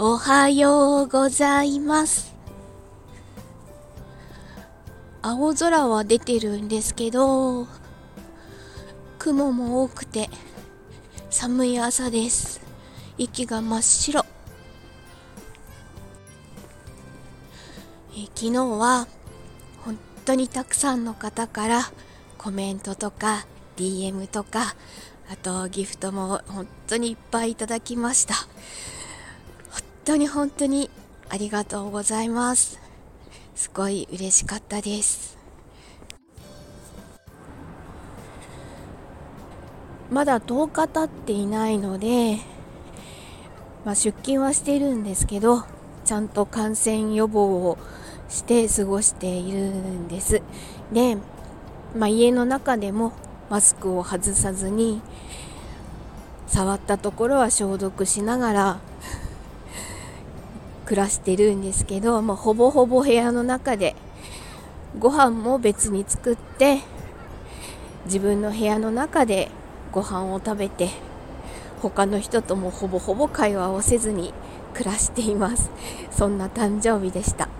おはようございます。青空は出てるんですけど雲も多くて寒い朝です。息が真っ白。え昨日は本当にたくさんの方からコメントとか DM とかあとギフトも本当にいっぱいいただきました。当に本当にありがとうございます。すごい嬉しかったです。まだ10日経っていないので、まあ、出勤はしているんですけどちゃんと感染予防をして過ごしているんです。で、まあ、家の中でもマスクを外さずに触ったところは消毒しながら暮らしてるんですけど、まあ、ほぼほぼ部屋の中でご飯も別に作って自分の部屋の中でご飯を食べて他の人ともほぼほぼ会話をせずに暮らしています。そんな誕生日でした。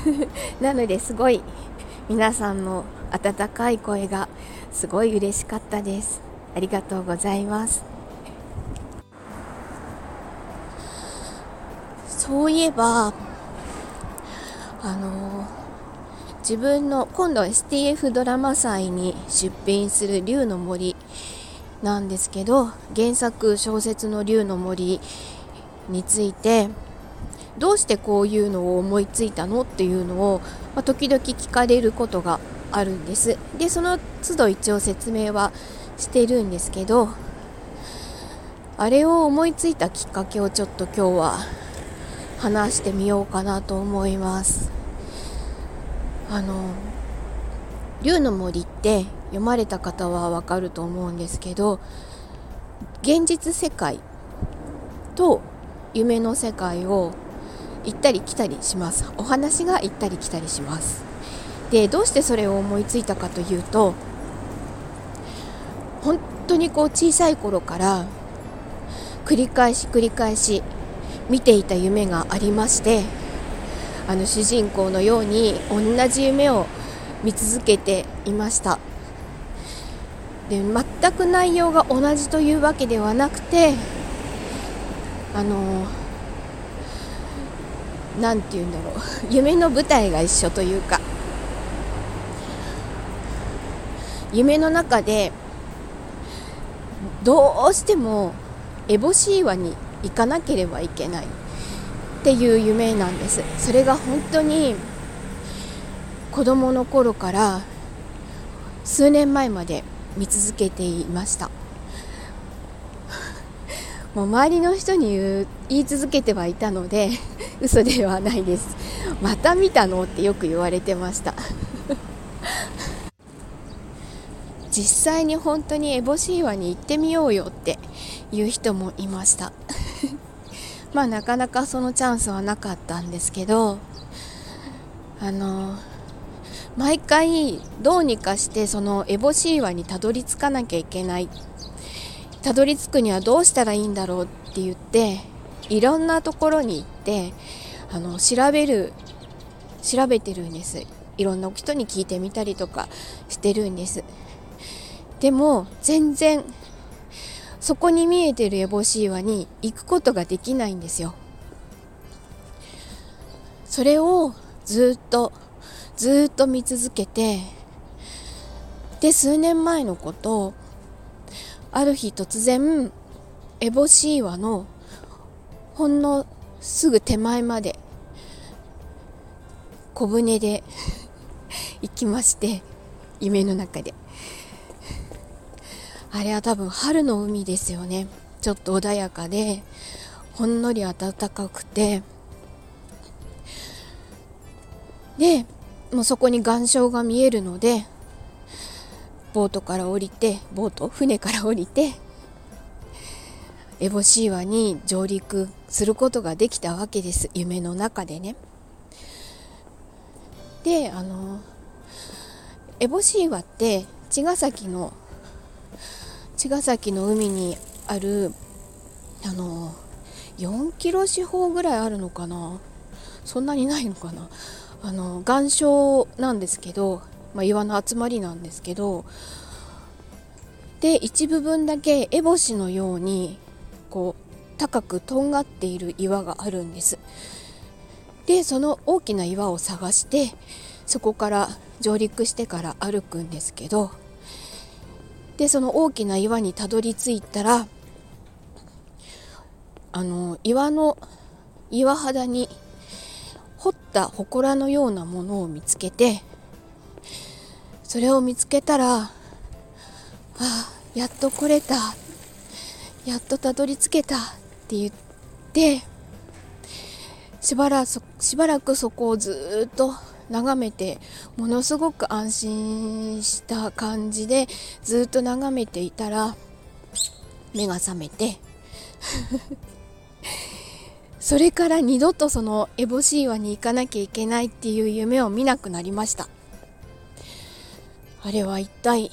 なのですごい皆さんの温かい声がすごい嬉しかったです。ありがとうございます。そういえばあの自分の今度 STF ドラマ祭に出品する竜の森なんですけど原作小説の竜の森についてどうしてこういうのを思いついたのっていうのを、まあ、時々聞かれることがあるんです。でその都度一応説明はしてるんですけどあれを思いついたきっかけをちょっと今日は話してみようかなと思います。あの竜の森って読まれた方はわかると思うんですけど現実世界と夢の世界を行ったり来たりします。お話が行ったり来たりします。でどうしてそれを思いついたかというと本当にこう小さい頃から繰り返し繰り返し見ていた夢がありましてあの主人公のように同じ夢を見続けていました。で全く内容が同じというわけではなくてあの何て言うんだろう。夢の舞台が一緒というか夢の中でどうしても烏帽子岩に行かなければいけないっていう夢なんです。それが本当に子供の頃から数年前まで見続けていました。もう周りの人に言う言い続けてはいたので 嘘ではないです。また見たのってよく言われてました。実際に本当に烏帽子岩に行ってみようよっていう人もいました。まあなかなかそのチャンスはなかったんですけどあの毎回どうにかしてその烏帽子岩にたどり着かなきゃいけない。たどり着くにはどうしたらいいんだろうって言っていろんなところに行ってあの調べる調べてるんです。いろんな人に聞いてみたりとかしてるんです。でも全然そこに見えてる烏帽子岩に行くことができないんですよ。それをずっとずっと見続けてで数年前のことある日突然烏帽子岩のほんのすぐ手前まで小舟で 行きまして夢の中で。あれは多分春の海ですよね。ちょっと穏やかでほんのり暖かくて。でもうそこに岩礁が見えるのでボートから降りてボート？船から降りて烏帽子岩に上陸することができたわけです。夢の中でね。であの烏帽子岩って茅ヶ崎の茅ヶ崎の海にあるあの4キロ四方ぐらいあるのかな？そんなにないのかな？あの岩礁なんですけど、まあ、岩の集まりなんですけどで一部分だけ烏帽子のようにこう高くとんがっている岩があるんです。でその大きな岩を探してそこから上陸してから歩くんですけどでその大きな岩にたどり着いたらあの岩の岩肌に掘った祠のようなものを見つけてそれを見つけたらああやっと来れたやっとたどり着けたって言ってしばらしばらくそこをずっと眺めてものすごく安心した感じでずっと眺めていたら目が覚めて。それから二度とそのエボシーワに行かなきゃいけないっていう夢を見なくなりました。あれは一体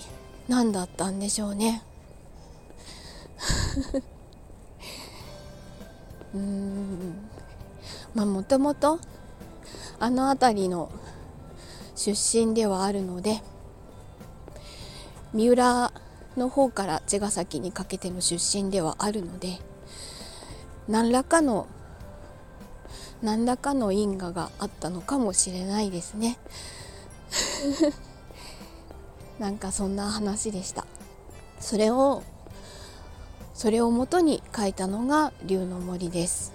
何だったんでしょうね。うーん。まあもともとあの辺りの出身ではあるので三浦の方から茅ヶ崎にかけての出身ではあるので何らかの何らかの因果があったのかもしれないですね。なんかそんな話でした。それをそれをもとに書いたのが龍の森です。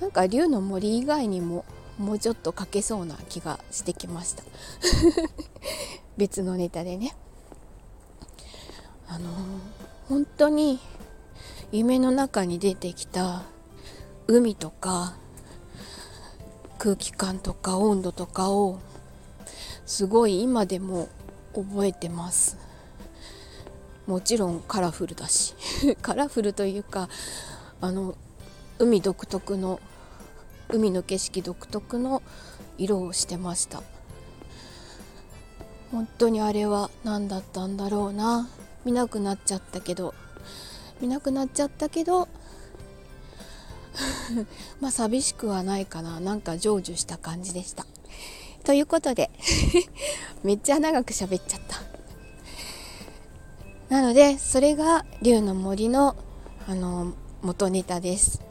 なんか龍の森以外にももうちょっと書けそうな気がしてきました。別のネタでね。あのー、本当に夢の中に出てきた海とか空気感とか温度とかをすごい今でも覚えてます。もちろんカラフルだし。カラフルというかあの海独特の海の景色独特の色をしてました。本当にあれは何だったんだろうな。見なくなっちゃったけど。見なくなっちゃったけど。まあ寂しくはないかな。なんか成就した感じでした。ということで めっちゃ長く喋っちゃった。なのでそれが龍の森のあの元ネタです。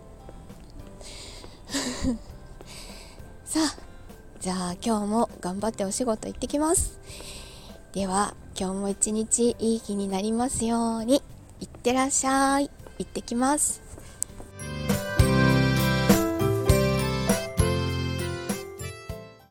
さあじゃあ今日も頑張ってお仕事行ってきます。では今日も一日いい日になりますようにいってらっしゃい。行ってきます。